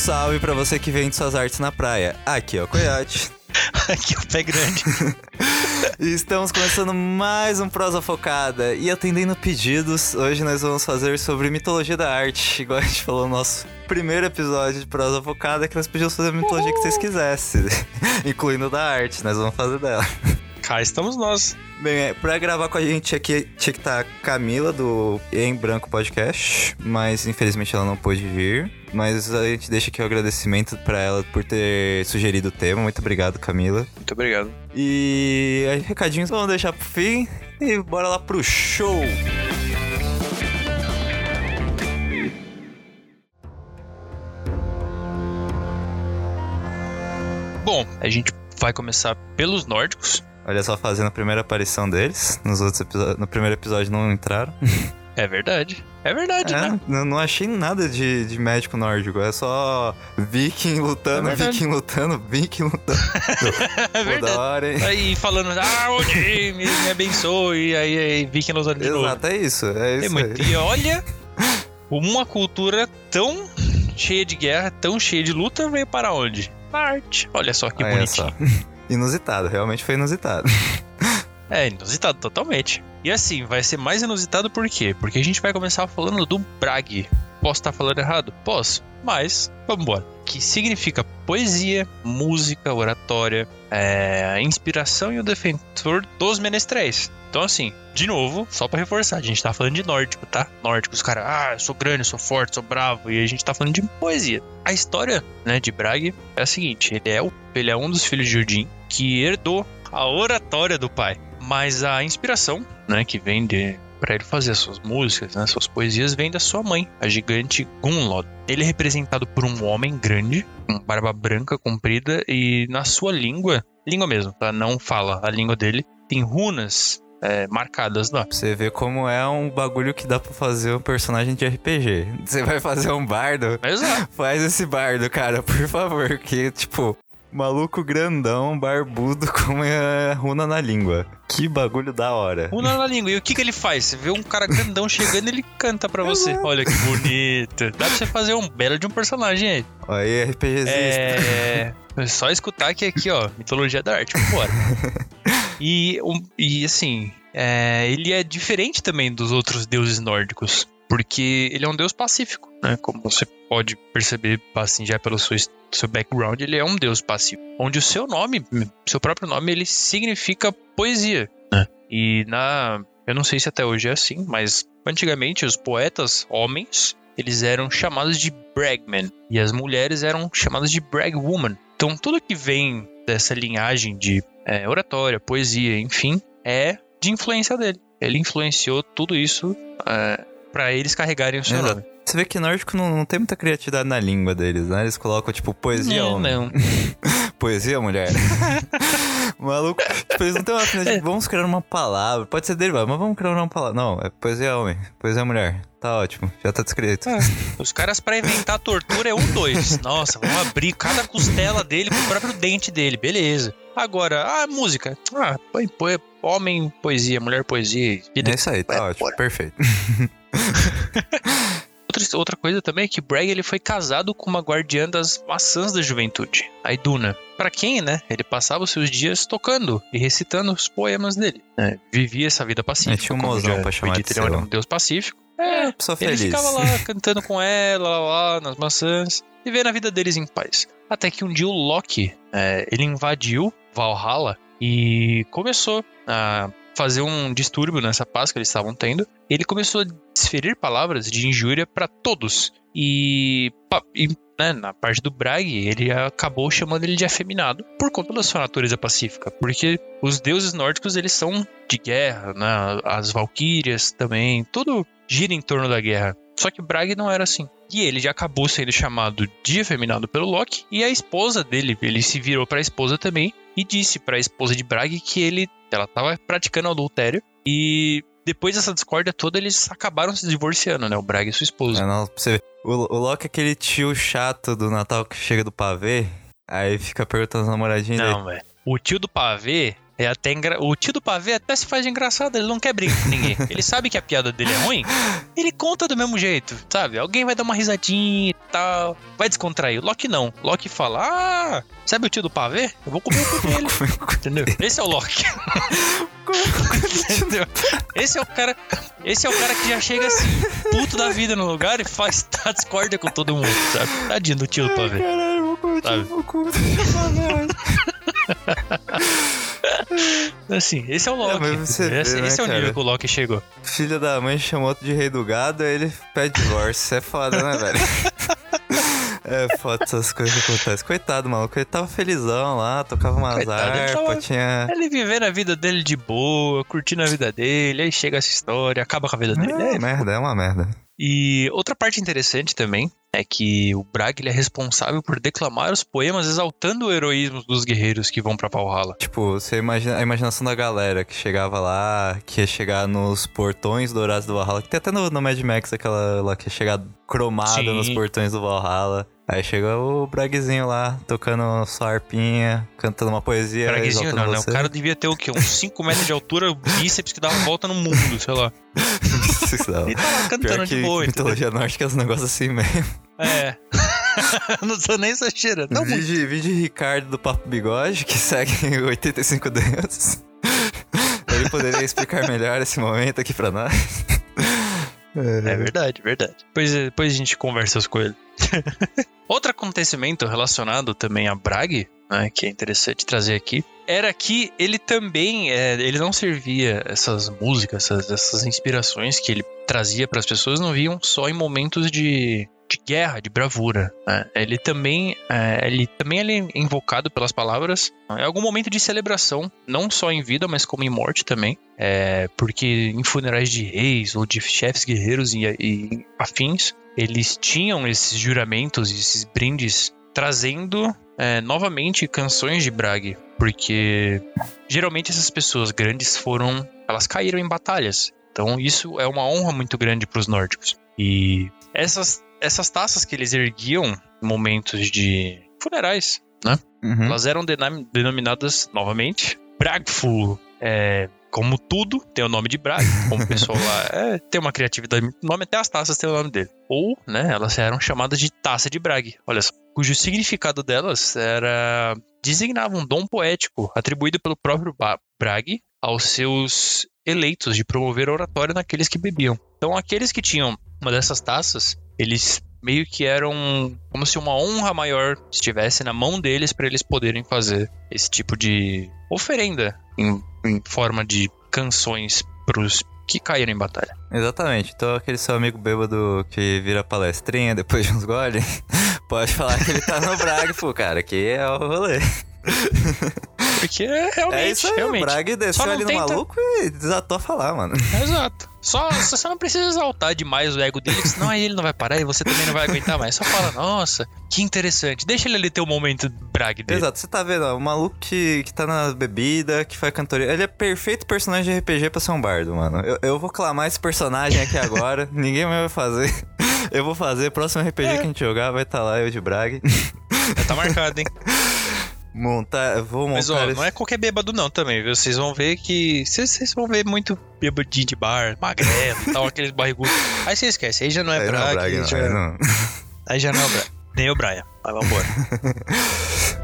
salve pra você que vende suas artes na praia. Aqui é o Coyote. Aqui é o pé grande. E estamos começando mais um Prosa Focada. E atendendo pedidos, hoje nós vamos fazer sobre mitologia da arte. Igual a gente falou no nosso primeiro episódio de Prosa Focada, que nós pedimos fazer a mitologia que vocês quisessem, incluindo da arte. Nós vamos fazer dela. Cá estamos nós. Bem, é, pra gravar com a gente aqui tinha que estar Camila do Em Branco Podcast, mas infelizmente ela não pôde vir. Mas a gente deixa aqui o agradecimento pra ela por ter sugerido o tema. Muito obrigado, Camila. Muito obrigado. E aí, recadinhos vamos deixar pro fim e bora lá pro show! Bom, a gente vai começar pelos nórdicos. Olha só, fazendo a primeira aparição deles. Nos outros no primeiro episódio não entraram. É verdade. É verdade, É, né? não, achei nada de, de médico nórdico. É só viking lutando, É viking lutando, viking lutando. É verdade. Aí falando, ah, Odin, me, me abençoe. E aí, aí Viking lutando de novo. Exato, é isso. É É isso muito. aí. E olha, uma cultura tão cheia de guerra, tão cheia de luta, veio para onde? Na arte. Olha só que bonitinho. Inusitado, realmente foi inusitado. É, inusitado totalmente. E assim, vai ser mais inusitado por quê? Porque a gente vai começar falando do Brag. Posso estar falando errado? Posso, mas vamos embora. Que significa poesia, música, oratória, é, inspiração e o defensor dos menestréis. Então, assim, de novo, só pra reforçar, a gente tá falando de nórdico, tá? Nórdico, os caras, ah, eu sou grande, sou forte, sou bravo, e a gente tá falando de poesia. A história, né, de Brag é a seguinte: ele é, o, ele é um dos filhos de Odin que herdou a oratória do pai. Mas a inspiração, né, que vem de para ele fazer as suas músicas, né, suas poesias, vem da sua mãe, a gigante Gunlod. Ele é representado por um homem grande, com barba branca comprida e na sua língua, língua mesmo, tá? Não fala a língua dele, tem runas é, marcadas lá. Pra você ver como é um bagulho que dá pra fazer um personagem de RPG. Você vai fazer um bardo, Exato. faz esse bardo, cara, por favor. Que, tipo, maluco grandão, barbudo, com a runa na língua. Que bagulho da hora. Runa na língua. E o que, que ele faz? Você vê um cara grandão chegando ele canta pra você. Olha que bonito. Dá pra você fazer um belo de um personagem aí. Aí, RPGzista. É. é só escutar que aqui, ó, mitologia da arte, vambora. e, um- e assim, é, ele é diferente também dos outros deuses nórdicos. Porque ele é um deus pacífico, né? Como você pode perceber, assim, já pelo seu, seu background, ele é um deus pacífico. Onde o seu nome, seu próprio nome, ele significa poesia. né? E na. Eu não sei se até hoje é assim, mas antigamente os poetas homens eles eram chamados de bragmen e as mulheres eram chamadas de bragwoman. Então tudo que vem dessa linhagem de é, oratória, poesia, enfim, é de influência dele. Ele influenciou tudo isso é, para eles carregarem o seu Exato. nome. Você vê que nórdico não, não tem muita criatividade na língua deles, né? Eles colocam, tipo, poesia não, homem. não. Poesia, mulher. Maluco. Tipo, eles não têm uma de, Vamos criar uma palavra. Pode ser derivado, mas vamos criar uma palavra. Não, é poesia homem. Poesia mulher. Tá ótimo. Já tá descrito. É. Os caras pra inventar tortura é um dois. Nossa, vamos abrir cada costela dele pro próprio dente dele, beleza. Agora, a música. Ah, põe, põe homem poesia, mulher poesia. Vida É isso aí, tá É, ótimo. bora. Perfeito. Outra, outra coisa também é que Brag ele foi casado com uma guardiã das maçãs da juventude, a Iduna. Pra quem, né? Ele passava os seus dias tocando e recitando os poemas dele. né? Vivia essa vida pacífica. É, tinha um mozão pra chamar de ele era seu. um deus pacífico. É, Pessoa ele feliz. ficava lá cantando com ela, lá, lá, nas maçãs, e vendo a vida deles em paz. Até que um dia o Loki, é, ele invadiu Valhalla e começou a fazer um distúrbio nessa paz que eles estavam tendo. Ele começou a desferir palavras de injúria para todos. E, e, né, na parte do Brag, ele acabou chamando ele de afeminado por conta da sua natureza pacífica. Porque os deuses nórdicos, eles são de guerra, né? As valquírias também, tudo gira em torno da guerra. Só que Brag não era assim. E ele já acabou sendo chamado de afeminado pelo Loki. E a esposa dele, ele se virou para a esposa também e disse para a esposa de Brag que ele, ela estava praticando adultério. E depois dessa discórdia toda, eles acabaram se divorciando, né? O Brag e sua esposa. É, não, pra você ver. O, o Loki é aquele tio chato do Natal que chega do pavê, aí fica perguntando as namoradinhas dele. Não, velho. O tio do pavê É até engra... O tio do pavê até se faz engraçado, ele não quer brigar com ninguém. Ele sabe que a piada dele é ruim, ele conta do mesmo jeito, sabe? Alguém vai dar uma risadinha e tal, vai descontrair. Loki não. Loki fala: Ah, sabe o tio do pavê? Eu vou comer o cu dele. Entendeu? Esse é o Loki. Entendeu? Esse é o cara. Esse é o cara que já chega assim, puto da vida no lugar e faz tá, discorda com todo mundo, sabe? Tadinho do tio do pavê. Caralho, eu vou comer o cu do pavê. Assim, esse é o Loki. É, esse vê, né, esse é o nível que o Loki chegou. Filho da mãe chamou outro de rei do gado, aí ele pede divórcio. É foda, né, velho? É foda essas coisas que acontecem. Coitado, maluco. Ele tava felizão lá, tocava umas Coitado, ele tava- tinha. Ele vivendo a vida dele de boa, curtindo a vida dele, aí chega essa história, acaba com a vida dele. É, É, merda, é uma merda. E outra parte interessante também é que o Brag ele é responsável por declamar os poemas exaltando o heroísmo dos guerreiros que vão pra Valhalla. Tipo, você imagina a imaginação da galera que chegava lá, que ia chegar nos portões dourados do Valhalla, que tem até no, no Mad Max aquela lá que ia chegar cromada Sim. nos portões do Valhalla. Aí chega o Bragzinho lá, tocando sua harpinha, cantando uma poesia. Exaltando não, né? O cara devia ter o quê? Uns 5 metros de altura, bíceps que dava volta no mundo, sei lá. Não. Ele tá lá cantando Pior de boa, entendeu? mitologia nórdica é uns negócios assim mesmo. É. não sou nem exagerando. Não, muito. Vídeo, vídeo Ricardo do Papo Bigode, que segue 85 deuses. Ele poderia explicar melhor esse momento aqui pra nós. É verdade, verdade. Depois, depois a gente conversa com ele. Outro acontecimento relacionado também a Brag, né, que é interessante trazer aqui, era que ele também, é, ele não servia essas músicas, essas, essas inspirações que ele trazia para as pessoas, não viam só em momentos de, de guerra, de bravura. né? Ele também, é, ele também é invocado pelas palavras em algum momento de celebração, não só em vida, mas como em morte também. É, porque em funerais de reis ou de chefes guerreiros e, e afins, eles tinham esses juramentos e esses brindes trazendo é, novamente canções de Brag, porque geralmente essas pessoas grandes foram, elas caíram em batalhas. Então isso é uma honra muito grande para os nórdicos. E essas essas taças que eles erguiam em momentos de funerais, Uhum. elas eram denom- denominadas novamente Bragful. É, como tudo, tem o nome de Brag, como o pessoal lá é, tem uma criatividade. O nome até as taças tem o nome dele. Ou, né, elas eram chamadas de taça de Brag, olha só. Cujo significado delas era. designava um dom poético atribuído pelo próprio Ba- Brag aos seus eleitos de promover oratória naqueles que bebiam. Então, aqueles que tinham uma dessas taças, eles meio que eram como se uma honra maior estivesse na mão deles para eles poderem fazer esse tipo de oferenda em, em forma de canções pros que caíram em batalha. Exatamente. Então aquele seu amigo bêbado que vira palestrinha depois de uns gole, pode falar que ele tá no Brag, pô, cara, que é o rolê. Porque realmente, é isso aí, realmente. o Brag desceu ali no tenta- maluco e desatou a falar, mano. Exato. Só, só você não precisa exaltar demais o ego dele, senão aí ele não vai parar e você também não vai aguentar mais. Só fala, nossa, que interessante. Deixa ele ali ter o momento brag dele. Exato, você tá vendo, ó, o maluco que, que tá na bebida, que faz cantoria. Ele é perfeito personagem de RPG pra ser um bardo, mano. Eu, eu vou clamar esse personagem aqui agora, ninguém mais vai fazer. Eu vou fazer, próximo RPG que a gente jogar vai estar tá lá, eu de Brag. Já tá marcado, hein? Montar, vou montar. Mas ó, esse- não é qualquer bêbado não também, viu? Vocês vão ver que... Vocês vão ver muito bêbadinho de bar, magrelo tal, aqueles barrigudos. Aí você esquece, aí já não é Aí não, brag, Brag, aí não, já... aí não. Aí já não é o Brian. Nem o Brian. Mas vambora.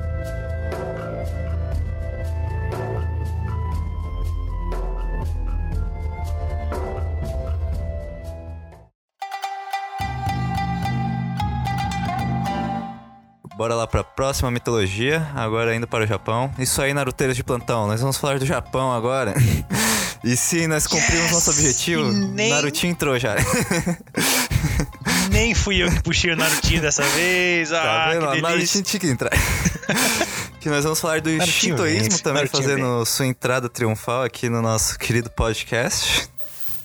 Bora lá pra próxima mitologia, agora indo para o Japão. Isso aí, naruteiros de plantão, nós vamos falar do Japão agora. e sim, nós cumprimos Yes! nosso objetivo. Nem- Narutinho entrou já. Nem fui eu que puxei o Narutinho dessa vez. Tá Ah, vendo? que delícia. Narutinho tinha que entrar. que nós vamos falar do Narutinho shintoísmo também, Narutinho fazendo sua entrada triunfal aqui no nosso querido podcast.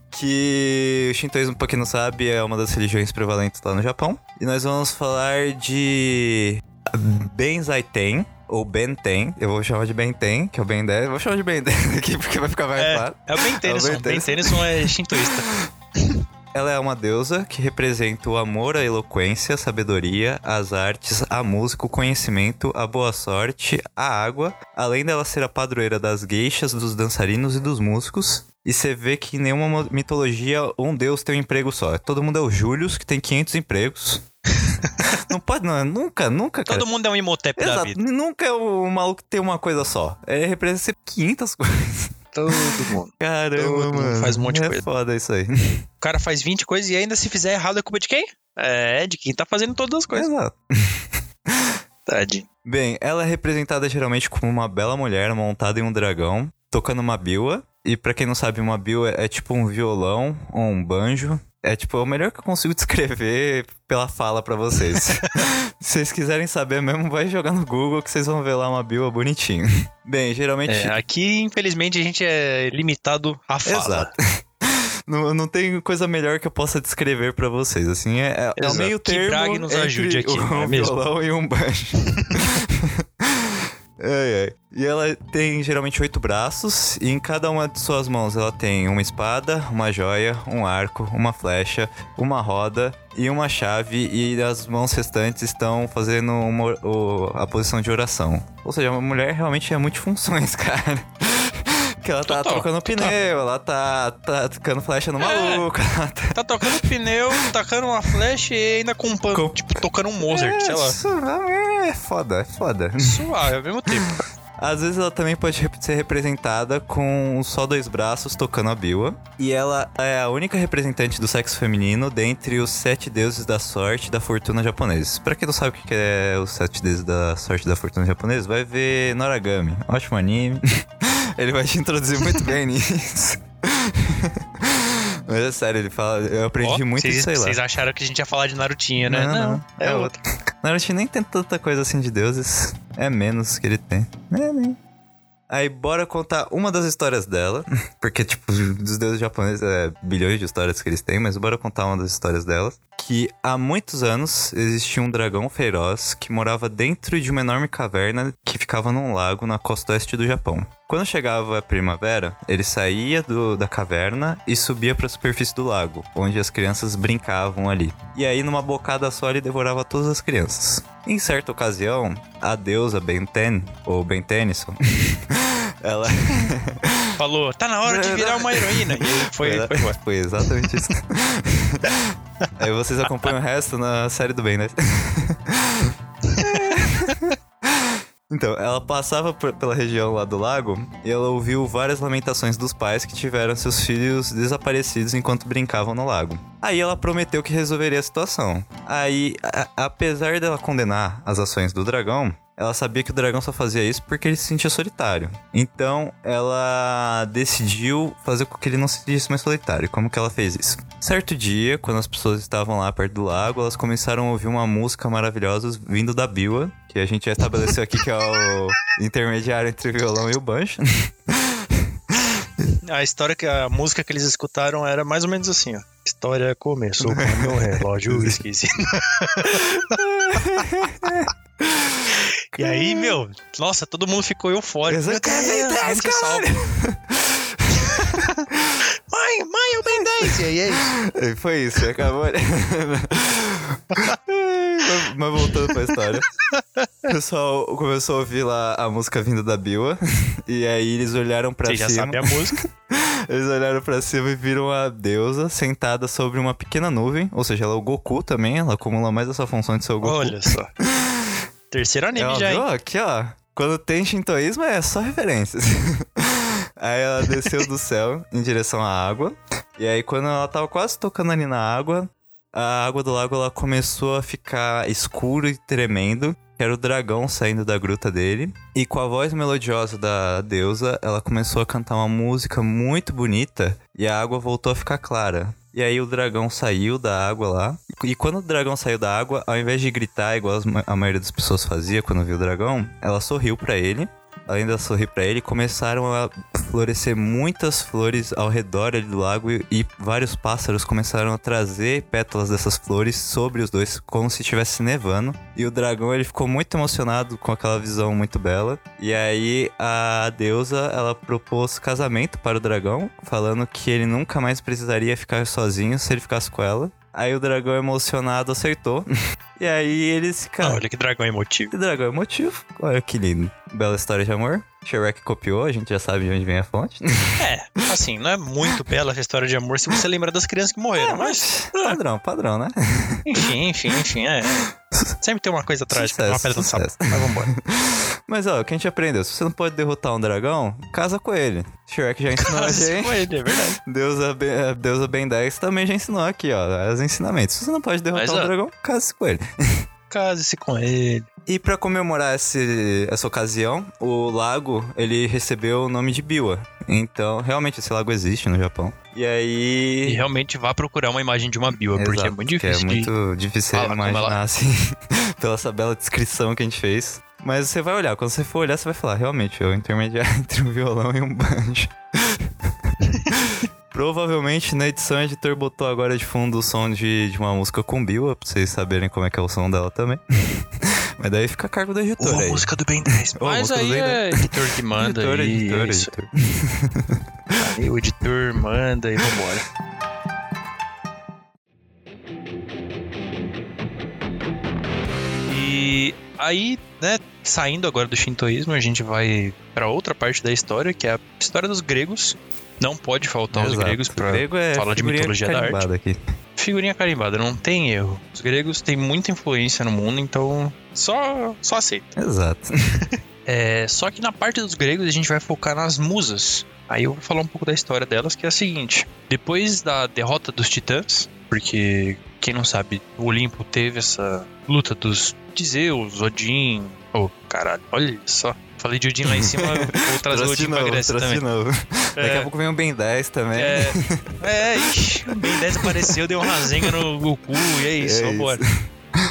Que o shintoísmo, pra quem não sabe, é uma das religiões prevalentes lá no Japão. E nós vamos falar de Benzaiten, ou Benten. Eu vou chamar de Benten, que é o Ben 10. Eu vou chamar de Ben 10 aqui porque vai ficar mais É, claro. é o Ben Tennyson. É o Ben Ben Tennyson. Tennyson é shintoísta. ela é uma deusa que representa o amor, a eloquência, a sabedoria, as artes, a música, o conhecimento, a boa sorte, a água, além dela ser a padroeira das gueixas, dos dançarinos e dos músicos. E você vê que em nenhuma mitologia um deus tem um emprego só. Todo mundo é o Július, que tem 500 empregos. não pode, não, nunca, nunca, cara. Todo mundo é um Imhotep da vida. nunca é o maluco tem uma coisa só. Ele representa 500 coisas. Todo mundo. Caramba, Todo mundo mano. faz um monte de é coisa. foda isso aí. O cara faz 20 coisas e ainda se fizer errado é culpa de quem? É, de quem tá fazendo todas as coisas. Exato. Tadinho. Bem, ela é representada geralmente como uma bela mulher montada em um dragão, tocando uma biwa. E pra quem não sabe, uma biwa é tipo um violão ou um banjo. É tipo o melhor que eu consigo descrever pela fala pra vocês. Se vocês quiserem saber mesmo, vai jogar no Google que vocês vão ver lá uma biwa bonitinho. Bem, geralmente É, aqui, infelizmente, a gente é limitado à fala. Exato. Não, não tem coisa melhor que eu possa descrever pra vocês. Assim, é, é, é o meio Que termo Brag nos ajude aqui, um é mesmo? violão e um banjo. E ela tem geralmente oito braços, e em cada uma de suas mãos ela tem uma espada, uma joia, um arco, uma flecha, uma roda e uma chave, e as mãos restantes estão fazendo uma- o- a posição de oração. Ou seja, uma mulher realmente é multifunções, cara. Que ela tá Total, trocando total. pneu, ela tá, tá tocando flecha no É. maluco, tá... Tá tocando pneu, tacando uma flecha e ainda com um Com- tipo, tocando um Mozart, é, sei lá. isso é foda, é foda. Suave ao mesmo tempo. Às vezes ela também pode ser representada com só dois braços tocando a biwa. E ela é a única representante do sexo feminino dentre os sete deuses da sorte e da fortuna japoneses. Pra quem não sabe o que que é os sete deuses da sorte e da fortuna japoneses, vai ver Noragami. Ótimo anime. Ele vai te introduzir muito bem nisso. Mas é sério, ele fala. Eu aprendi Ó, muito vocês, isso aí lá. Vocês acharam que a gente ia falar de Narutinho, né? Não, não, é, é outro. Naruto nem tem tanta coisa assim de deuses. É menos que ele tem. É, né? Aí bora contar uma das histórias dela. Porque, tipo, dos deuses japoneses é bilhões de histórias que eles têm, mas bora contar uma das histórias delas. Que há muitos anos existia um dragão feroz que morava dentro de uma enorme caverna que ficava num lago na costa oeste do Japão. Quando chegava a primavera, ele saía do- da caverna e subia para a superfície do lago, onde as crianças brincavam ali. E aí, numa bocada só, ele devorava todas as crianças. Em certa ocasião, a deusa Benten, ou Ben Tennyson, ela. Falou, tá na hora de virar uma heroína. E ele foi, foi. Foi exatamente isso. aí vocês acompanham o resto na série do Ben, né? Então, ela passava pela região lá do lago e ela ouviu várias lamentações dos pais que tiveram seus filhos desaparecidos enquanto brincavam no lago. Aí ela prometeu que resolveria a situação. Aí, apesar dela condenar as ações do dragão, ela sabia que o dragão só fazia isso porque ele se sentia solitário. Então, ela decidiu fazer com que ele não se sentisse mais solitário. Como que ela fez isso? Certo dia, quando as pessoas estavam lá perto do lago, elas começaram a ouvir uma música maravilhosa vindo da Biwa, que a gente já estabeleceu aqui que é o intermediário entre o violão e o banjo. A história que a música que eles escutaram era mais ou menos assim, ó. História começou com meu relógio esqueci. e aí, meu, nossa, todo mundo ficou eufórico. Exato. Meu Deus, Ben 10, vamos ser salvos. mãe, mãe, o Ben 10! E aí é isso. Foi isso, acabou. Mas, voltando pra história. O pessoal começou a ouvir lá a música vinda da Biwa. E aí eles olharam pra Você já cima. sabe a música. Eles olharam pra cima e viram a deusa sentada sobre uma pequena nuvem. Ou seja, ela é o Goku também. Ela acumula mais essa função de ser o Goku. Olha só. Terceiro anime Ela já, viu? hein? Aqui, ó. Quando tem shintoísmo é só referências. aí ela desceu do céu em direção à água. E aí, quando ela tava quase tocando ali na água, a água do lago ela começou a ficar escuro e tremendo. Que era o dragão saindo da gruta dele. E com a voz melodiosa da deusa, ela começou a cantar uma música muito bonita. E a água voltou a ficar clara. E aí o dragão saiu da água lá. E quando o dragão saiu da água, ao invés de gritar igual a maioria das pessoas fazia quando viu o dragão, ela sorriu pra ele. Dela sorrir pra ele, começaram a florescer muitas flores ao redor do lago e, e vários pássaros começaram a trazer pétalas dessas flores sobre os dois, como se estivesse nevando. E o dragão ele ficou muito emocionado com aquela visão muito bela. E aí a deusa ela propôs casamento para o dragão, falando que ele nunca mais precisaria ficar sozinho se ele ficasse com ela. Aí o dragão emocionado acertou. e aí eles Ah, ficaram. olha que dragão emotivo. Que dragão emotivo. Olha que lindo. Bela história de amor. Shrek copiou, a gente já sabe de onde vem a fonte. É, assim, não é muito bela essa história de amor se você lembra das crianças que morreram, mas. padrão, padrão, né? Enfim, enfim, enfim, é. Sempre tem uma coisa trágica, Sucesso, uma pedra no sapo. Mas vambora. Mas ó, o que a gente aprendeu? Se você não pode derrotar um dragão, casa com ele. Shrek já ensinou a Mas gente. com ele, é verdade. Deusa, Ben- a Deusa Ben 10 também já ensinou aqui, ó, os ensinamentos. Se você não pode derrotar Mas, um ó. dragão, case com ele. Case-se com ele. E pra comemorar esse, essa ocasião, o lago, ele recebeu o nome de Biwa. Então, realmente, esse lago existe no Japão. E E aí... realmente vá procurar uma imagem de uma biwa, porque é Exato, muito que difícil é muito difícil falar imaginar, ela- assim, pela essa bela descrição que a gente fez. Mas você vai olhar, quando você for olhar, você vai falar, realmente, é o intermediário entre um violão e um banjo. Provavelmente na edição o editor botou agora de fundo o som de, de uma música com Biwa, pra vocês saberem como é que é o som dela também. Mas daí fica a cargo do editor Ou a aí. música do Ben 10. Ou a Mas música do aí é editor que manda. editor, e editor, é editor. Aí o editor manda e vambora. E aí, né, saindo agora do shintoísmo, a gente vai pra outra parte da história, que é a história dos gregos. Não pode faltar os Exato. gregos pra O grego é falar de figurinha mitologia da arte. carimbada aqui. Figurinha carimbada, não tem erro. Os gregos têm muita influência no mundo, então só, só aceita. Exato. É, só que na parte dos gregos a gente vai focar nas musas. Aí eu vou falar um pouco da história delas, que é a seguinte: depois da derrota dos titãs, porque quem não sabe, o Olimpo teve essa luta dos de Zeus, Odin. Oh, caralho, olha só. Falei de Odin lá em cima, vou trazer o Odin pra Grécia trouxe também. novo. Daqui a É, pouco vem o Ben 10 também. é, é, ixi, o Ben 10 apareceu, deu uma rasenga no Goku, e é isso, É vambora.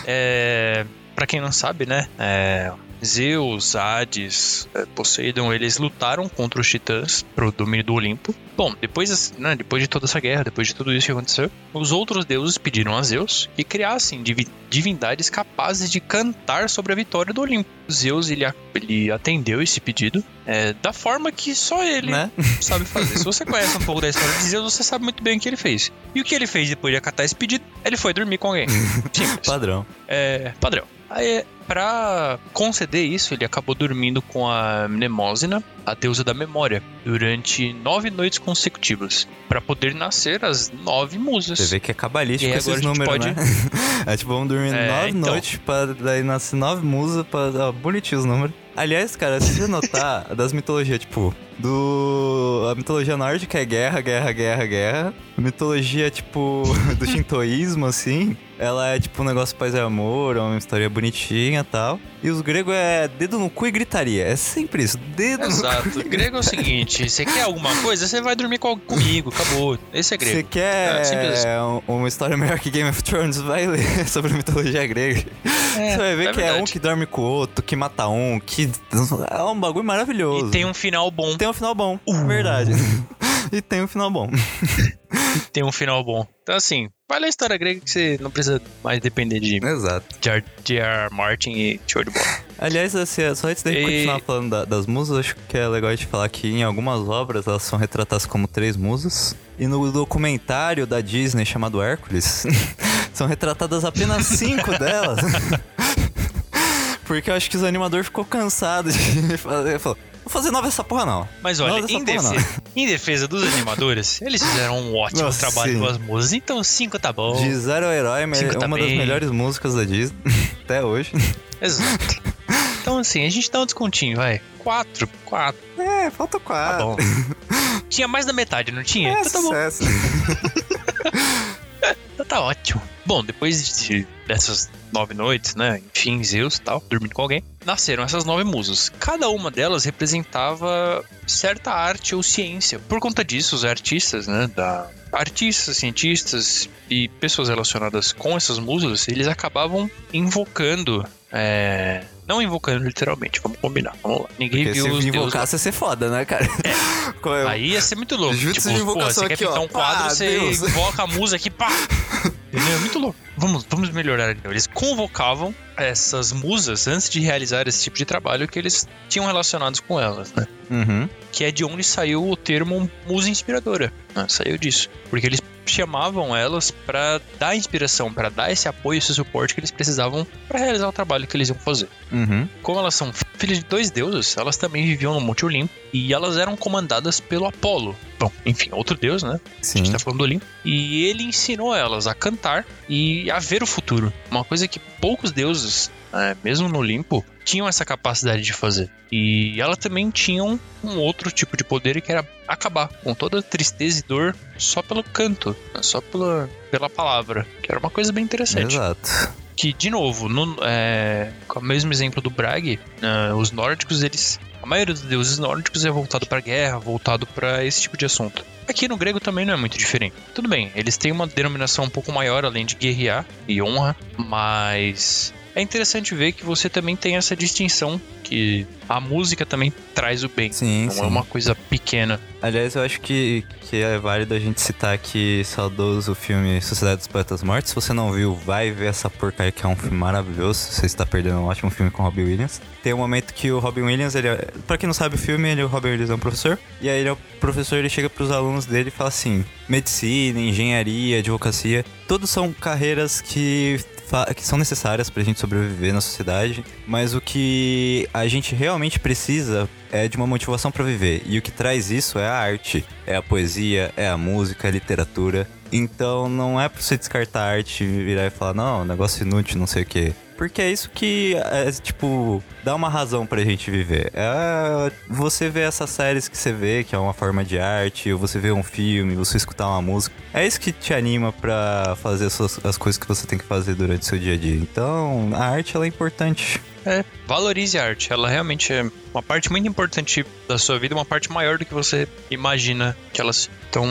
É, pra quem não sabe, né? É, Zeus, Hades, é, Poseidon, eles lutaram contra os titãs pro domínio do Olimpo. Bom, depois, né, depois de toda essa guerra, depois de tudo isso que aconteceu, os outros deuses pediram a Zeus que criassem divi- divindades capazes de cantar sobre a vitória do Olimpo. Zeus, ele, ele atendeu esse pedido é, da forma que só ele Né? sabe fazer. Se você conhece um pouco da história de Zeus, você sabe muito bem o que ele fez. E o que ele fez depois de acatar esse pedido? Ele foi dormir com alguém. Simples. Padrão. É, padrão. Aí, pra conceder isso, ele acabou dormindo com a Mnemósina, a deusa da memória, durante nove noites consecutivas, Pra poder nascer as nove musas. Você vê que é cabalístico esses números, pode- né? É tipo, vamos dormir É, nove então. noites pra daí nascer nove musas pra. Ó, bonitinho os números. Aliás, cara, se você notar das mitologias, tipo, do. A mitologia nórdica é guerra, guerra, guerra, guerra. A mitologia, tipo, do shintoísmo, assim, ela é tipo um negócio paz e amor, é uma história bonitinha e tal. E os gregos é dedo no cu e gritaria. É sempre isso, dedo no Exato. cu. e Grego é o seguinte: você quer alguma coisa, você vai dormir com- comigo, acabou. Esse é Você grego. quer É, assim. um- uma história melhor que Game of Thrones? Vai ler sobre a mitologia grega. É, Você vai ver é que é um verdade. que dorme com o outro, que mata um, que. É um bagulho maravilhoso. E tem um final bom. Tem um final bom. Verdade. e tem um final bom. Tem um final bom. Então, assim, vai ler a história grega que você não precisa mais depender de Exato. J.R. J.R. Martin e show de bola. Aliás, assim, só antes de E- continuar falando da- das musas, acho que é legal a gente falar que em algumas obras elas são retratadas como três musas. E no documentário da Disney chamado Hércules, são retratadas apenas cinco delas. Porque eu acho que os animadores ficou cansado de fazer. Falou, vou fazer nova essa porra não. Mas olha, em defesa, em defesa dos animadores, eles fizeram um ótimo Nossa, trabalho sim. com as músicas. Então, cinco tá bom. De Zero ao Herói, mas Cinco é tá uma das bem. melhores músicas da Disney até hoje. Exato. Então, assim, a gente dá um descontinho, vai. Quatro, quatro, É, falta tá quatro. bom. tinha mais da metade, não tinha? É, então tá bom. sucesso. Tá ótimo. Bom, depois de- dessas nove noites, né? Enfim, Zeus e tal, dormindo com alguém, nasceram essas nove musas. Cada uma delas representava certa arte ou ciência. Por conta disso, os artistas, né? Da... Artistas, cientistas e pessoas relacionadas com essas musas, eles acabavam invocando é, Não invocando literalmente, vamos combinar. Vamos lá. Ninguém Porque viu se os invocasse ia ser foda, né, cara? É o- Aí ia ser muito louco. Jutsu tipo, de pô, invocação você quer aqui, pintar ó. um quadro, Pá, você Deus. invoca a musa aqui, pá! É muito louco. Vamos, vamos melhorar então. Eles convocavam essas musas antes de realizar esse tipo de trabalho que eles tinham relacionados com elas, né? Uhum. Que é de onde saiu o termo musa inspiradora. né? Saiu disso. Porque eles chamavam elas pra dar inspiração, pra dar esse apoio, esse suporte que eles precisavam pra realizar o trabalho que eles iam fazer. Uhum. Como elas são filhas de dois deuses, elas também viviam no Monte Olimpo e elas eram comandadas pelo Apolo. Bom, enfim, outro deus, né? A Sim. gente tá falando do Olimpo. E ele ensinou elas a cantar e a ver o futuro. Uma coisa que poucos deuses, é, mesmo no Olimpo, tinham essa capacidade de fazer. E elas também tinham um outro tipo de poder que era acabar com toda tristeza e dor só pelo canto, né? só pela, pela palavra. Que era uma coisa bem interessante Exato. que, de novo, no, é, com o mesmo exemplo do Brag, né, os nórdicos, eles. A maioria dos deuses nórdicos é voltado pra guerra, voltado pra esse tipo de assunto. Aqui no grego também não é muito diferente. Tudo bem, eles têm uma denominação um pouco maior, além de guerrear e honra, mas é interessante ver que você também tem essa distinção que a música também traz o bem. Sim, Não sim. é uma coisa pequena. Aliás, eu acho que, que é válido a gente citar aqui saudoso o filme Sociedade dos Poetas Mortos. Se você não viu, vai ver essa porcaria que é um filme maravilhoso. Você está perdendo um ótimo filme com o Robin Williams. Tem um momento que o Robin Williams, ele é, pra quem não sabe o filme, ele, o Robin Williams é um professor. E aí ele é o professor, ele chega pros alunos dele e fala assim: medicina, engenharia, advocacia, todos são carreiras que que são necessárias pra gente sobreviver na sociedade, mas o que a gente realmente precisa é de uma motivação pra viver. E o que traz isso é a arte, é a poesia, é a música, é a literatura. Então não é pra você descartar a arte e virar e falar, não, negócio inútil, não sei o quê. Porque é isso que, é, tipo, dá uma razão pra gente viver. É você ver essas séries que você vê, que é uma forma de arte, ou você ver um filme, você escutar uma música. É isso que te anima pra fazer as, suas- as coisas que você tem que fazer durante o seu dia a dia. Então, a arte, ela é importante. É, valorize a arte. Ela realmente é uma parte muito importante da sua vida, uma parte maior do que você imagina que ela se. Então,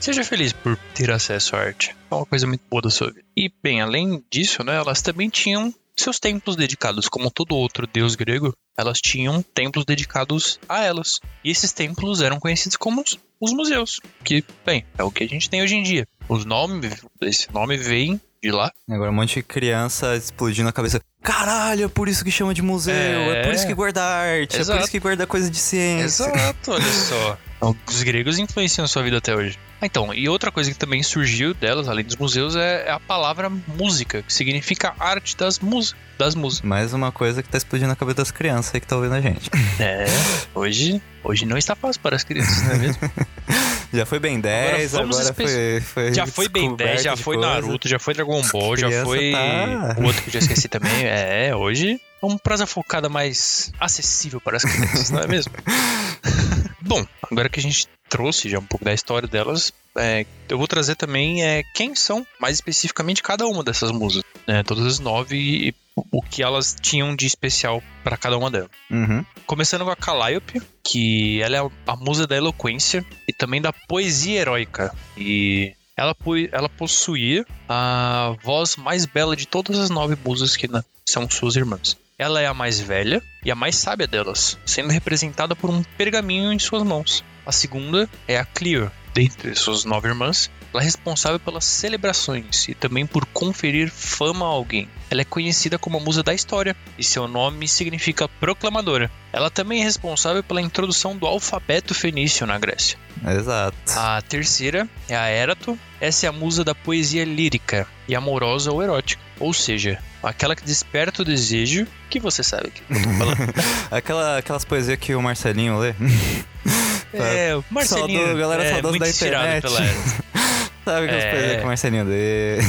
seja feliz por ter acesso à arte. É uma coisa muito boa da sua vida. E, bem, além disso, né, elas também tinham seus templos dedicados, como todo outro deus grego, elas tinham templos dedicados a elas. E esses templos eram conhecidos como os, museus, que, bem, é o que a gente tem hoje em dia. Os nomes, esse nome vem de lá, Agora um monte de criança explodindo a cabeça. Caralho, é por isso que chama de museu, é, É. por isso que guarda arte, é por Exato. isso que guarda coisa de ciência. Exato, olha só. Os gregos influenciam a sua vida até hoje. Ah, Então, e outra coisa que também surgiu delas, além dos museus, é é a palavra música, que significa arte das musas. Das musas. Mais uma coisa que tá explodindo a cabeça das crianças aí que tá ouvindo a gente. É, hoje, hoje não está fácil para as crianças, não é mesmo? Já foi Ben 10, vamos agora espe- foi, foi. Já foi Ben 10, já foi coisa. Naruto, já foi Dragon Ball, já foi tá- o outro que eu já esqueci também. É, hoje é uma prosa focada mais acessível para as crianças, não é mesmo? Bom, agora que a gente trouxe já um pouco da história delas, é, eu vou trazer também é, quem são, mais especificamente, cada uma dessas musas. Né, todas as nove e o que elas tinham de especial para cada uma delas. Uhum. Começando com a Calliope, que ela é a musa da eloquência e também da poesia heróica. E ela, ela possuía a voz mais bela de todas as nove musas que são suas irmãs. Ela é a mais velha e a mais sábia delas, sendo representada por um pergaminho em suas mãos. A segunda é a Clear, dentre suas nove irmãs, ela é responsável pelas celebrações e também por conferir fama a alguém. Ela é conhecida como a musa da história e seu nome significa proclamadora. Ela também é responsável pela introdução do alfabeto fenício na Grécia. Exato. A terceira é a Érato. Essa é a musa da poesia lírica e amorosa ou erótica, ou seja, aquela que desperta o desejo que você sabe que eu tô falando. Aquela, aquelas poesias que o Marcelinho lê. é, o Marcelinho Saudo- galera é saudosa da internet. pela. Sabe aquelas É. poesias que o Marcelinho lê.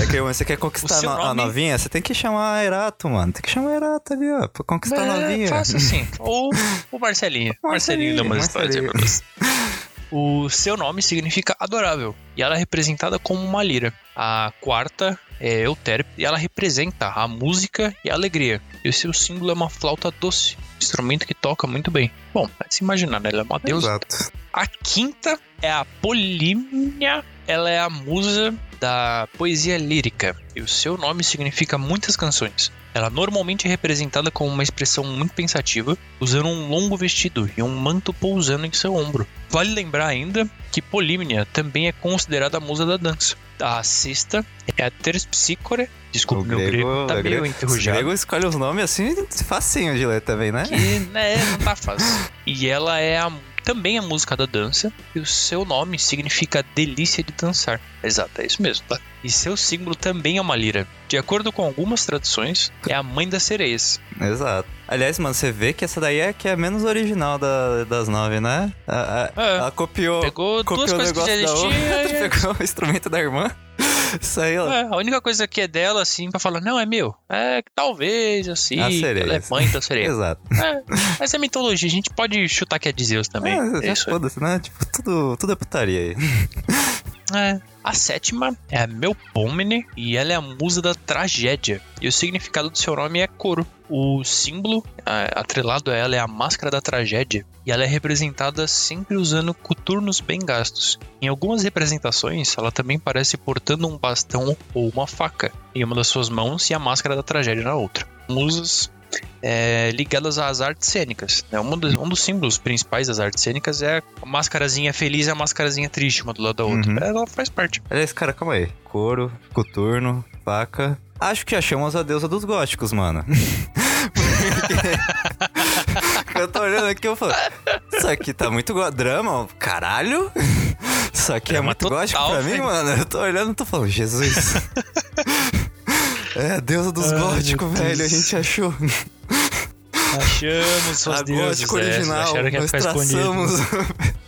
É que você quer conquistar a no- a nome- novinha? Você tem que chamar a Erato, mano. Tem que chamar a Erato ali, ó. Pra conquistar a É, novinha. Faça assim. Ou o Marcelinho. Marcelinho dá umas histórias aí pra Marcelinho. O seu nome significa adorável e ela é representada como uma lira. A quarta é Euterpe e ela representa a música e a alegria. E o seu símbolo é uma flauta doce, instrumento que toca muito bem. Bom, pode se imaginar, né? Ela é uma deusa. Exato. A quinta é a Polímnia. Ela é a musa da poesia lírica. E o seu nome significa muitas canções. Ela normalmente é representada como uma expressão muito pensativa, usando um longo vestido e um manto pousando em seu ombro. Vale lembrar ainda que Polímnia também é considerada a musa da dança. A sexta é a Terpsícore. Desculpa, O meu grego, tá o meio grego- enferrujado. O grego escolhe os nomes assim, facinho de ler também, né? Que, né, não tá fácil. E ela é a- também a música da dança, e o seu nome significa delícia de dançar. Exato, é isso mesmo, tá? E seu símbolo também é uma lira. De acordo com algumas tradições, é a mãe das sereias. Exato. Aliás, mano, você vê que essa daí é que é menos original da- das nove, né? A- a- É. Ela copiou, Pegou copiou duas coisas que já existiam. outra, e- pegou o instrumento da irmã. É, a única coisa que é dela, assim, pra falar, não, é meu. É que talvez, assim, A sereia. ela é mãe da sereia. Exato. É, mas é mitologia, a gente pode chutar que é de Zeus também. É, É. Foda-se, né? Tipo, tudo, tudo é putaria aí. É. A sétima é a Melpomene e ela é a musa da tragédia. E o significado do seu nome é coro. O símbolo atrelado a ela é a máscara da tragédia. E ela é representada sempre usando coturnos bem gastos. Em algumas representações, ela também parece portando um bastão ou uma faca em uma das suas mãos e a máscara da tragédia na outra. Musas é, ligadas às artes cênicas. Né? Um, dos, um dos símbolos principais das artes cênicas é a máscarazinha feliz e a máscarazinha triste, uma do lado da outra. Uhum. Ela faz parte. Aliás, cara, calma aí. Couro, coturno, faca. Acho que achamos a deusa dos góticos, mano. Porque eu tô olhando aqui e eu falo, isso aqui tá muito drama, caralho. Isso aqui é Drama muito gótico pra mim, mano. Eu tô olhando e tô falando, Jesus. É, a deusa dos góticos, velho, a Deus. gente achou. Achamos suas a deusas. gótico é, original, acharam que ia nós ficar escondido. traçamos.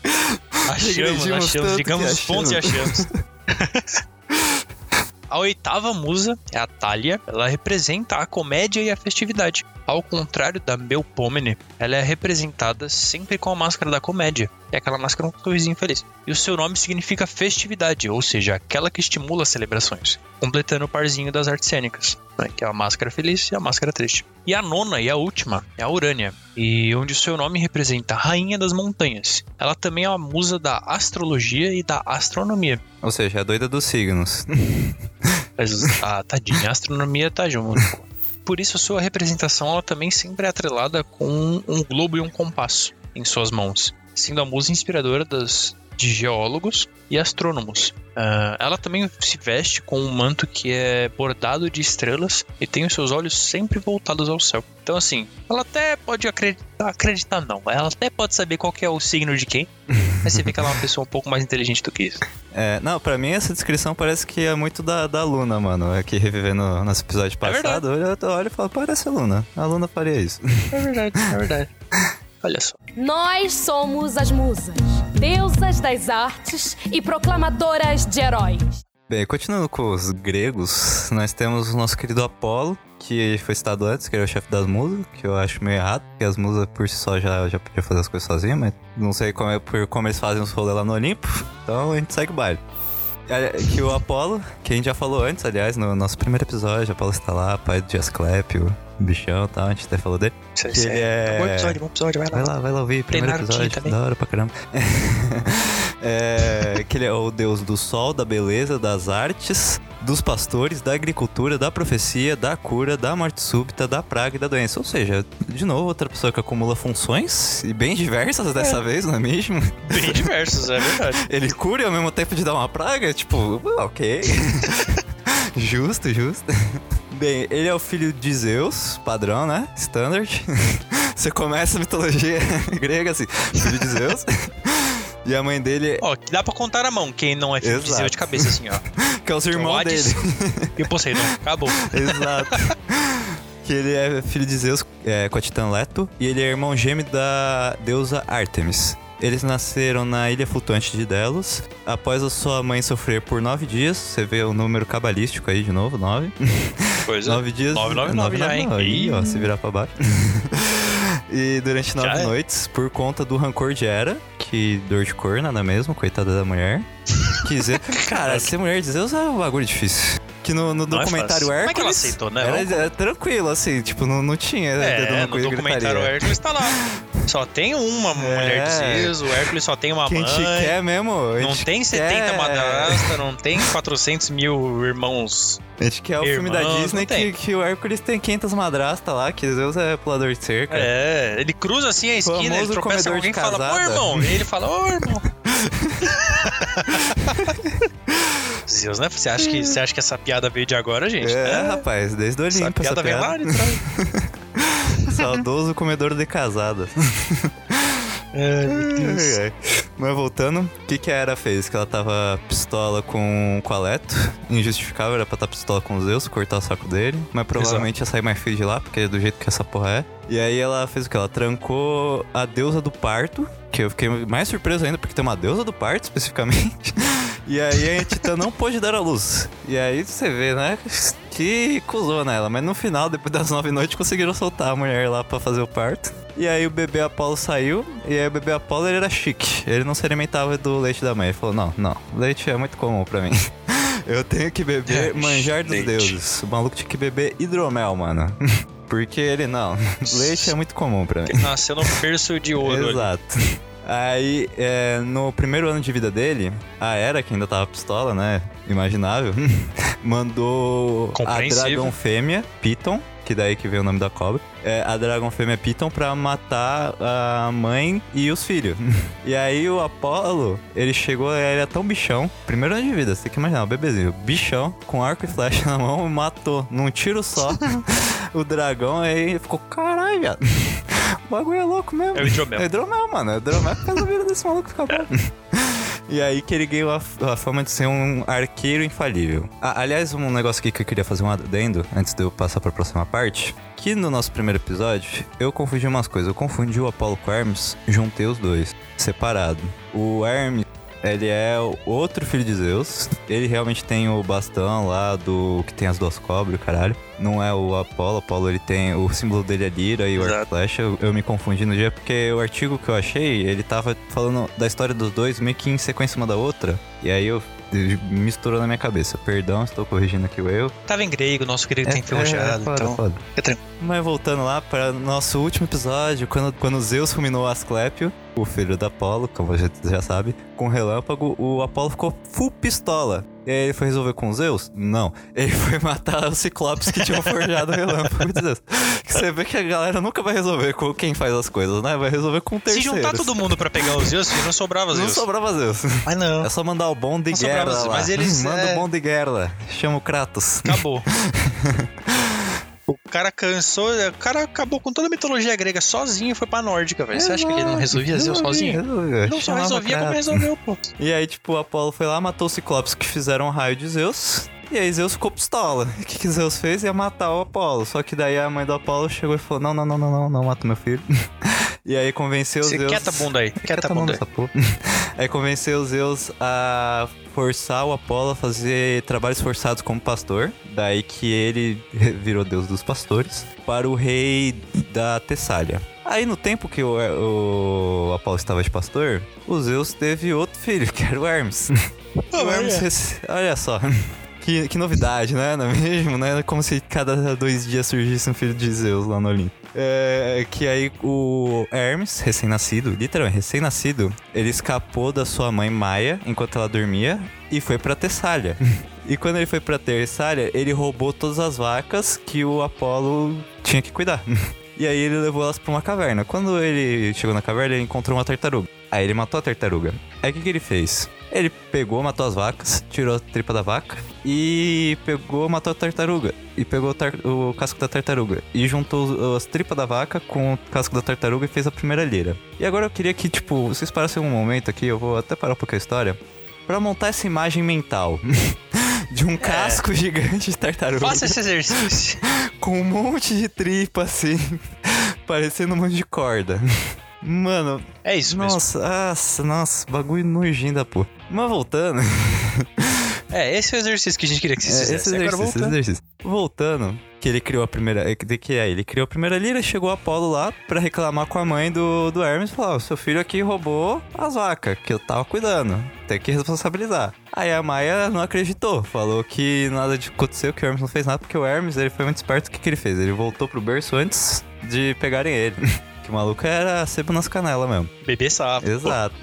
Achamos, achamos. tanto Ligamos que os pontos e achamos. A oitava musa é a Thalia. Ela representa a comédia e a festividade. Ao contrário da Melpomene, ela é representada sempre com a máscara da comédia. É aquela máscara com um sorrisinho feliz. E o seu nome significa festividade, ou seja, aquela que estimula as celebrações. Completando o parzinho das artes cênicas, né, que é a máscara feliz e a máscara triste. E a nona e a última é a Urânia, e onde o seu nome representa a rainha das montanhas. Ela também é a musa da astrologia e da astronomia. Ou seja, a doida dos signos. Mas a tadinha, a astronomia tá junto. Por isso, a sua representação ela também sempre é atrelada com um globo e um compasso em suas mãos, sendo a musa inspiradora das, de geólogos e astrônomos. Ah, ela também se veste com um manto que é bordado de estrelas e tem os seus olhos sempre voltados ao céu. Então, assim, ela até pode acreditar, acreditar não, ela até pode saber qual que é o signo de quem, mas você vê que ela é uma pessoa um pouco mais inteligente do que isso. É, não, pra mim essa descrição parece que é muito da, da Luna, mano. Aqui revivendo nosso episódio É passado, eu eu olho e falo, parece a Luna. A Luna faria isso. É verdade, é verdade. Olha só. Nós somos as musas, deusas das artes e proclamadoras de heróis. Bem, continuando com os gregos, nós temos o nosso querido Apolo, que foi citado antes, que era o chefe das musas, que eu acho meio errado, porque as musas por si só já, já podiam fazer as coisas sozinhas, mas não sei como, é, por como eles fazem os rolês lá no Olimpo, então a gente segue o baile. É, Que o Apolo, que a gente já falou antes, aliás, no nosso primeiro episódio, Apolo está lá, pai do Asclepio, bichão e tal, a gente até falou dele. Isso, Que isso ele é- Bom episódio, bom episódio, vai lá. Vai lá, vai lá ouvir, primeiro Narutinho episódio, da hora pra caramba. é, que ele é o deus do sol, da beleza, das artes, dos pastores, da agricultura, da profecia, da cura, da morte súbita, da praga e da doença. Ou seja, de novo, outra pessoa que acumula funções, e bem diversas dessa vez, não é mesmo? Bem diversos, é verdade. Ele cura e ao mesmo tempo de dar uma praga? Tipo, ok. justo, justo. Bem, ele é o filho de Zeus, padrão, né? Standard. Você começa a mitologia grega assim, filho de Zeus. E a mãe dele, Ó, que dá pra contar na mão quem não é filho de Exato. Zeus de cabeça, assim, ó. que é os irmãos Hades dele. E o Poseidon. Acabou. Exato. que ele é filho de Zeus é, com a titã Leto. E ele é irmão gêmeo da deusa Artemis. Eles nasceram na ilha flutuante de Delos. Após a sua mãe sofrer por nove dias, você vê o número cabalístico aí de novo, nove. Coisa. Nove dias. 999 já, hein? Aí, ó, se virar pra baixo. e durante nove é. noites, por conta do rancor de Hera, que dor de cor, nada mesmo, coitada da mulher. Quis dizer, cara, ser mulher de Zeus é um bagulho difícil. Que no, no Não é documentário fácil. Hércules. Como é que ela aceitou, né? Era, era tranquilo, assim, tipo, não, não tinha É, no no cu documentário gritaria. Hércules tá lá. Só tem uma mulher de Zeus, o Hércules só tem uma Que a mãe. gente quer mesmo. Não gente tem 70 quer- madrastas, não tem 400 mil irmãos. A gente quer o filme da Disney que, que o Hércules tem 500 madrastas lá, que Zeus é pulador de cerca. É, ele cruza assim a esquina, ele tropeça alguém e fala, ô irmão. E ele fala, ô irmão. Zeus, né? Você acha, que, você acha que essa piada veio de agora, gente? É, né? rapaz, desde o Essa Olimpo essa piada vem lá piada. de trás. Saudoso comedor de casadas. É. Ai, ai. Mas voltando, o que, que a Hera fez? Que ela tava pistola com o Aleto. Injustificável, era pra estar pistola com o Zeus, cortar o saco dele. Mas provavelmente ia sair mais feio de lá, porque é do jeito que essa porra é. E aí ela fez o que? Ela trancou a deusa do parto. Que eu fiquei mais surpreso ainda, porque tem uma deusa do parto especificamente. E aí a Titã não pôde dar a luz. E aí você vê, né? Que cuzona ela. Mas no final, depois das nove noites, conseguiram soltar a mulher lá pra fazer o parto. E aí o bebê Apolo saiu, e aí o bebê Apolo ele era chique. Ele não se alimentava do leite da mãe. Ele falou, não, não, leite é muito comum pra mim. Eu tenho que beber É, manjar dos leite. deuses. O maluco tinha que beber hidromel, mano. Porque ele, não, leite é muito comum pra mim. Nasceu no berço de ouro ali. Aí, é, no primeiro ano de vida dele, a Era, que ainda tava pistola, né? Imaginável, mandou a. Dragon Fêmea, Piton, que daí que veio o nome da cobra, é, a Dragon Fêmea Piton pra matar a mãe e os filhos. E aí o Apollo, ele chegou, ele era tão bichão, primeiro ano de vida, você tem que imaginar, o bebezinho, bichão, com arco e flecha na mão, matou num tiro só o dragão, aí ele ficou, caralho, viado. O bagulho é louco mesmo. É o hidromel. É hidromel, mano. É hidromel que faz a vida desse maluco ficar bom. E aí que ele ganhou a, a fama de ser um arqueiro infalível. Ah, aliás, um negócio aqui que eu queria fazer um adendo, antes de eu passar pra próxima parte. Que no nosso primeiro episódio, eu confundi umas coisas. Eu confundi o Apollo com o Hermes, juntei os dois, separado. O Hermes, ele é outro filho de Zeus. Ele realmente tem o bastão lá do que tem as duas cobras, o caralho. Não é o Apollo. Apollo ele tem o símbolo dele é lira e o arco flecha. Eu, eu me confundi no dia porque o artigo que eu achei, ele tava falando da história dos dois meio que em sequência uma da outra. E aí eu misturou na minha cabeça. Perdão, estou corrigindo aqui o eu. Tava em grego, nosso grego É, enferrujado, é, foda, então. foda. Fica tranquilo. Mas voltando lá para nosso último episódio, quando, quando Zeus fulminou Asclépio, o filho da Apolo, como a gente já sabe, com relâmpago, o Apolo ficou full pistola. E aí ele foi resolver com Zeus? Não. Ele foi matar os ciclopes que tinham forjado o relâmpago de Zeus. Você vê que a galera nunca vai resolver com quem faz as coisas, né? Vai resolver com Se terceiros. juntar todo mundo pra pegar os Zeus, não sobrava Não Zeus. sobrava Zeus. Mas não, É só mandar o bom de Não sobrava guerra Zeus, lá. mas eles, Manda é- o bom de guerra. Chama o Kratos. acabou. O cara cansou, o cara acabou com toda a mitologia grega sozinho e foi pra nórdica, velho. Você acha que ele não resolvia Zeus sozinho? Resolvia, Não só resolvia como resolveu, pô. E aí, tipo, o Apolo foi lá, matou os Ciclopes que fizeram o raio de Zeus. E aí Zeus ficou pistola. O que, que Zeus fez? Ia matar o Apolo. Só que daí a mãe do Apolo chegou e falou: Não, não, não, não, não, não mata meu filho. e aí convenceu Você Zeus. quieta a bunda aí, quieta a mão bunda aí. Porra. aí convenceu Zeus a forçar o Apolo a fazer trabalhos forçados como pastor. Daí que ele virou deus dos pastores para o rei da Tessália. Aí no tempo que o, o Apolo estava de pastor, o Zeus teve outro filho, que era o Hermes. o Hermes, rece- olha só. Que, que novidade, né? Não é mesmo? Né? Como se cada dois dias surgisse um filho de Zeus lá no Olimpo. É, que aí o Hermes, recém-nascido, literalmente recém-nascido, ele escapou da sua mãe Maia enquanto ela dormia e foi pra Tessália. E quando ele foi pra Tessália, ele roubou todas as vacas que o Apolo tinha que cuidar. E aí ele levou elas pra uma caverna. Quando ele chegou na caverna, ele encontrou uma tartaruga. Aí ele matou a tartaruga. Aí o que, que ele fez? Ele pegou, matou as vacas, tirou a tripa da vaca e pegou, matou a tartaruga. E pegou o, tar- o casco da tartaruga. E juntou as tripas da vaca com o casco da tartaruga e fez a primeira lira. E agora eu queria que, tipo, vocês parassem um momento aqui, eu vou até parar um pouco a história, pra montar essa imagem mental. De um casco gigante de tartaruga Faça esse exercício. com um monte de tripa assim, parecendo um monte de corda. Mano, É isso mesmo. nossa, nossa, nossa, bagulho nojento da porra. Mas voltando, É, esse é o exercício que a gente queria que é, vocês esse fizessem. Agora exercício, esse voltando. exercício. Voltando, que ele criou a primeira. é, De que é? Ele criou a primeira lira, chegou o Apolo lá pra reclamar com a mãe do, do Hermes e falou: "Ó, seu filho aqui roubou as vacas que eu tava cuidando. Tem que responsabilizar. Aí a Maia não acreditou, falou que nada de aconteceu, que o Hermes não fez nada, porque o Hermes ele foi muito esperto. O que, que ele fez? Ele voltou pro berço antes de pegarem ele. que o maluco era sebo nas canelas mesmo. Bebê sapo. Exato.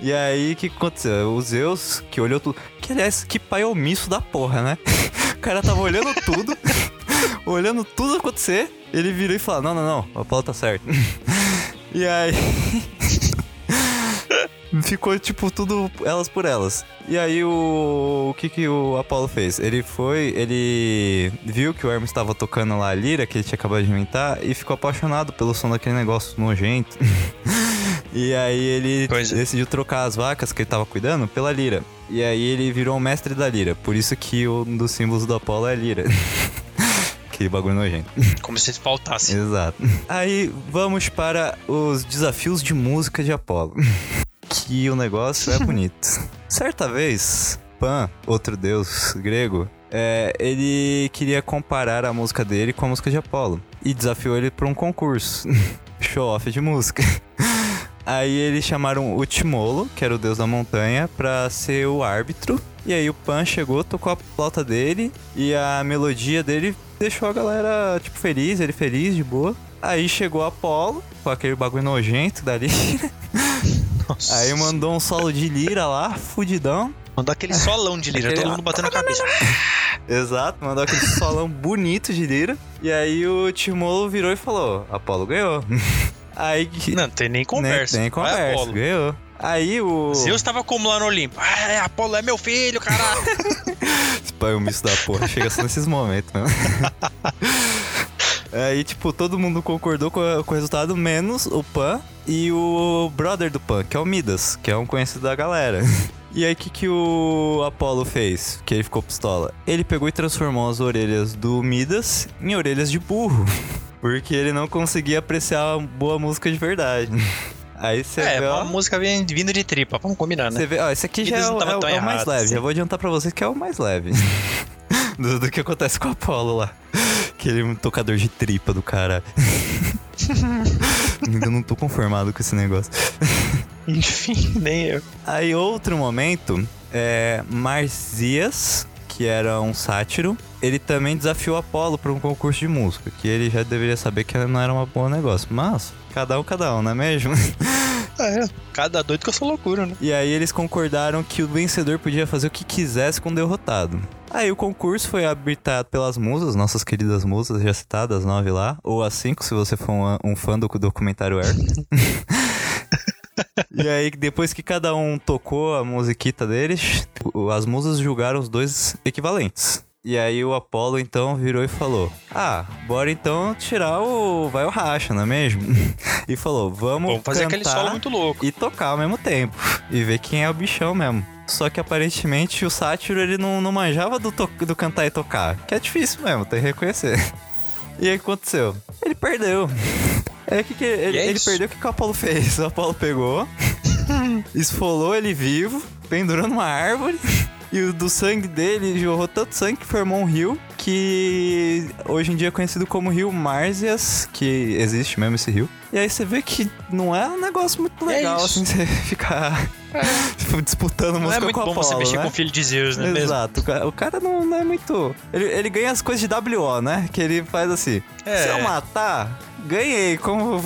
E aí, o que aconteceu? O Zeus, que olhou tudo. Que aliás, que pai omisso da porra, né? O cara tava olhando tudo, olhando tudo acontecer. Ele virou e falou: Não, não, não, o Apolo tá certo. E aí. Ficou, tipo, tudo elas por elas. E aí, o, o que que o Apolo fez? Ele foi, ele viu que o Hermes estava tocando lá a lira, que ele tinha acabado de inventar, e ficou apaixonado pelo som daquele negócio nojento. E aí, ele Pois é. decidiu trocar as vacas que ele tava cuidando pela lira. E aí, ele virou o mestre da lira. Por isso que um dos símbolos do Apolo é a lira. que bagulho nojento. Como se faltasse. Exato. Aí vamos para os desafios de música de Apolo. que o negócio é bonito. Certa vez, Pan, outro deus grego, é, ele queria comparar a música dele com a música de Apolo. E desafiou ele para um concurso. Show-off de música. Aí eles chamaram o Timolo, que era o deus da montanha, pra ser o árbitro. E aí o Pan chegou, tocou a flauta dele e a melodia dele deixou a galera, tipo, feliz, ele feliz, de boa. Aí chegou Apolo, com aquele bagulho nojento dali. Nossa. Aí mandou um solo de lira lá, fudidão. Mandou aquele solão de lira, Aquele- todo mundo batendo a cabeça. Exato, mandou aquele solão bonito de lira. E aí o Timolo virou e falou: Apolo ganhou. Aí que. Não, tem nem conversa. Nem, nem Vai, conversa, Apolo. ganhou. Aí o. Zeus tava lá no Olimpo? Ah, é, Apolo é meu filho, caralho. Esse pai omisso da porra chega só nesses momentos mesmo. Aí, tipo, todo mundo concordou com, a- com o resultado, menos o Pan e o brother do Pan, que é o Midas, que é um conhecido da galera. E aí, o que, que o Apollo fez? Que ele ficou pistola. Ele pegou e transformou as orelhas do Midas em orelhas de burro. Porque ele não conseguia apreciar uma boa música de verdade. Aí você é, vê, ó, uma música vindo de tripa, vamos combinar, né? você vê, ó, esse aqui já é, é é o mais leve. assim. Já vou adiantar pra vocês que é o mais leve. do, do que acontece com o Apollo lá. Aquele um tocador de tripa do cara. Ainda não tô conformado com esse negócio. Enfim, nem eu. Aí, outro momento, é Marzias, que era um sátiro, ele também desafiou Apolo para um concurso de música, que ele já deveria saber que não era um bom negócio. Mas, cada um, cada um, não é mesmo? É, cada doido com a sua loucura, né? E aí eles concordaram que o vencedor podia fazer o que quisesse com o derrotado. Aí o concurso foi habilitado pelas musas, nossas queridas musas já citadas, nove lá, ou as cinco se você for um, um fã do documentário Air. e aí depois que cada um tocou a musiquita deles, as musas julgaram os dois equivalentes. E aí o Apolo então virou e falou: Ah, bora então tirar o. Vai o racha, não é mesmo? E falou: Vamos, Vamos fazer aquele solo muito louco. e tocar ao mesmo tempo. E ver quem é o bichão mesmo. Só que aparentemente o sátiro ele não, não manjava do, to- do cantar e tocar. Que é difícil mesmo, tem que reconhecer. E aí o que aconteceu? Ele perdeu. É que, que ele, é ele perdeu o que, que o Apolo fez? O Apolo pegou, esfolou ele vivo, pendurou numa árvore. E o do sangue dele jorrou tanto sangue que formou um rio que hoje em dia é conhecido como Rio Márzias, que existe mesmo esse rio. E aí você vê que não é um negócio muito É legal, isso. assim, você ficar tipo, disputando Não é música muito com o bom Apolo, você mexer né? com o filho de Zeus, né? Exato, o cara não, não é muito. Ele, ele ganha as coisas de WO, né? Que ele faz assim: É. se eu matar, ganhei como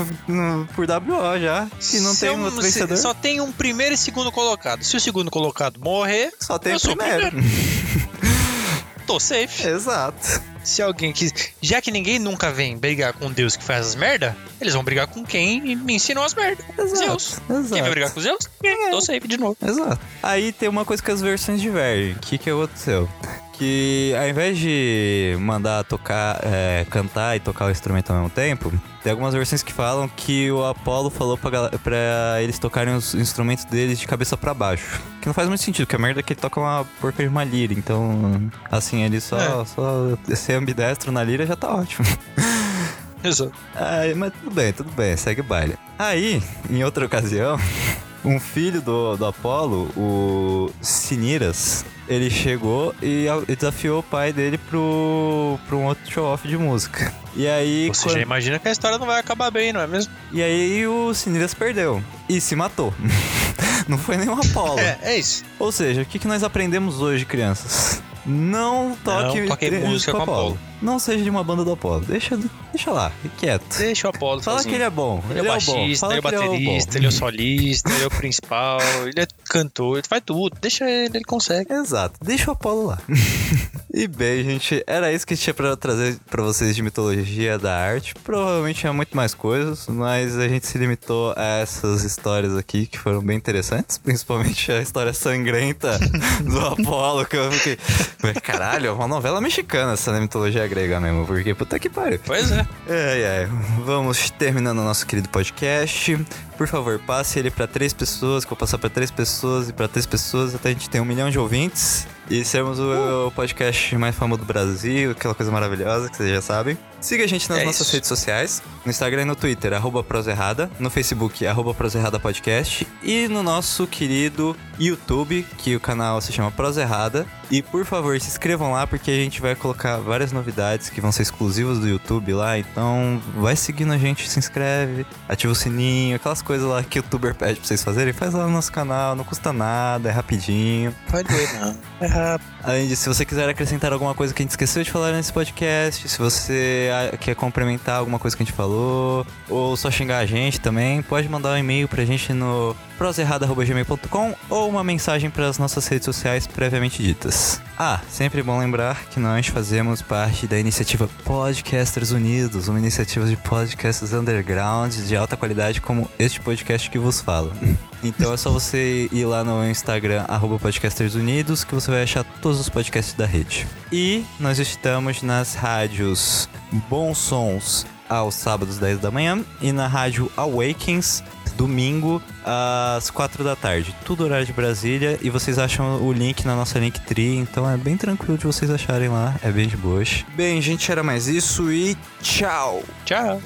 por WO já. E não Se tem um outro se- vencedor. Só, Só tem um primeiro e segundo colocado. Se o segundo colocado morrer, tem eu o sou o primeiro. tô safe. Exato. Se alguém que. Já que ninguém nunca vem brigar com Deus que faz as merda, eles vão brigar com quem me ensinou as merda. Exato. Zeus. Exato. Quem vai brigar com Zeus? Tô safe de novo. Exato. Aí tem uma coisa que as versões divergem. O que, que aconteceu? Que ao invés de mandar tocar, é, cantar e tocar o instrumento ao mesmo tempo, tem algumas versões que falam que o Apollo falou pra, pra eles tocarem os instrumentos deles de cabeça pra baixo. Que não faz muito sentido, porque a merda é que ele toca uma porca de uma lira. Então, assim, ele só, É. só ser ambidestro na lira já tá ótimo. Exato. Aí, mas tudo bem, tudo bem, segue o baile. Aí, em outra ocasião, um filho do, do Apolo, o Siniras, ele chegou e, desafiou o pai dele pro, pro um outro show-off de música. E aí, Você quando- já imagina que a história não vai acabar bem, não é mesmo? e aí o Sinilhas perdeu e se matou. Não foi nenhum Apolo. É, é isso. Ou seja, o que, que nós aprendemos hoje, crianças? Não toque Não toque música com Apolo. Apolo. Não seja de uma banda do Apolo. Deixa, deixa lá, fique quieto. Deixa o Apolo Fala sozinho. que ele é bom. Ele é o baixista, ele é o que bom. baterista, ele é o solista, ele é o principal, ele é cantor, ele faz tudo. Deixa ele, ele consegue. Exato, deixa o Apolo lá. e bem, gente, era isso que tinha pra trazer pra vocês de mitologia da arte. Provavelmente tinha muito mais coisas, mas a gente se limitou a essas histórias aqui que foram bem interessantes, principalmente a história sangrenta do Apolo, que eu fiquei. Caralho, é uma novela mexicana essa né, mitologia grega mesmo, porque puta que pariu. Pois é. Ai, ai. Vamos terminando o nosso querido podcast. Por favor, passe ele pra três pessoas, que eu vou passar pra três pessoas e pra três pessoas até a gente ter um milhão de ouvintes e sermos o, o podcast mais famoso do Brasil, aquela coisa maravilhosa que vocês já sabem. Siga a gente nas É nossas isso. redes sociais, no Instagram e no Twitter, arroba Proserrada, no Facebook, arroba Proserrada Podcast e no nosso querido YouTube, que o canal se chama Proserrada. E por favor, se inscrevam lá porque a gente vai colocar várias novidades que vão ser exclusivas do YouTube lá. Então, vai seguindo a gente, se inscreve, ativa o sininho, aquelas coisas lá que o youtuber pede pra vocês fazerem. Faz lá no nosso canal, não custa nada, é rapidinho. Vai doer, não. É uh, Além disso, se você quiser acrescentar alguma coisa que a gente esqueceu de falar nesse podcast, se você ah, quer complementar alguma coisa que a gente falou, ou só xingar a gente também, pode mandar um e-mail pra gente no proserrada.gmail.com ou uma mensagem para as nossas redes sociais previamente ditas. Ah, sempre bom lembrar que nós fazemos parte da iniciativa Podcasters Unidos, uma iniciativa de podcasts underground de alta qualidade como este podcast que vos fala. Então é só você ir lá no Instagram, arroba Podcasters Unidos, que você vai achar todos os podcasts da rede. E nós estamos nas rádios Bons Sons aos sábados 10 da manhã e na rádio Awakens domingo às 4 da tarde. Tudo horário de Brasília e vocês acham o link na nossa Linktree, então é bem tranquilo de vocês acharem lá, é bem de boas. Bem, gente, era mais isso e tchau! Tchau.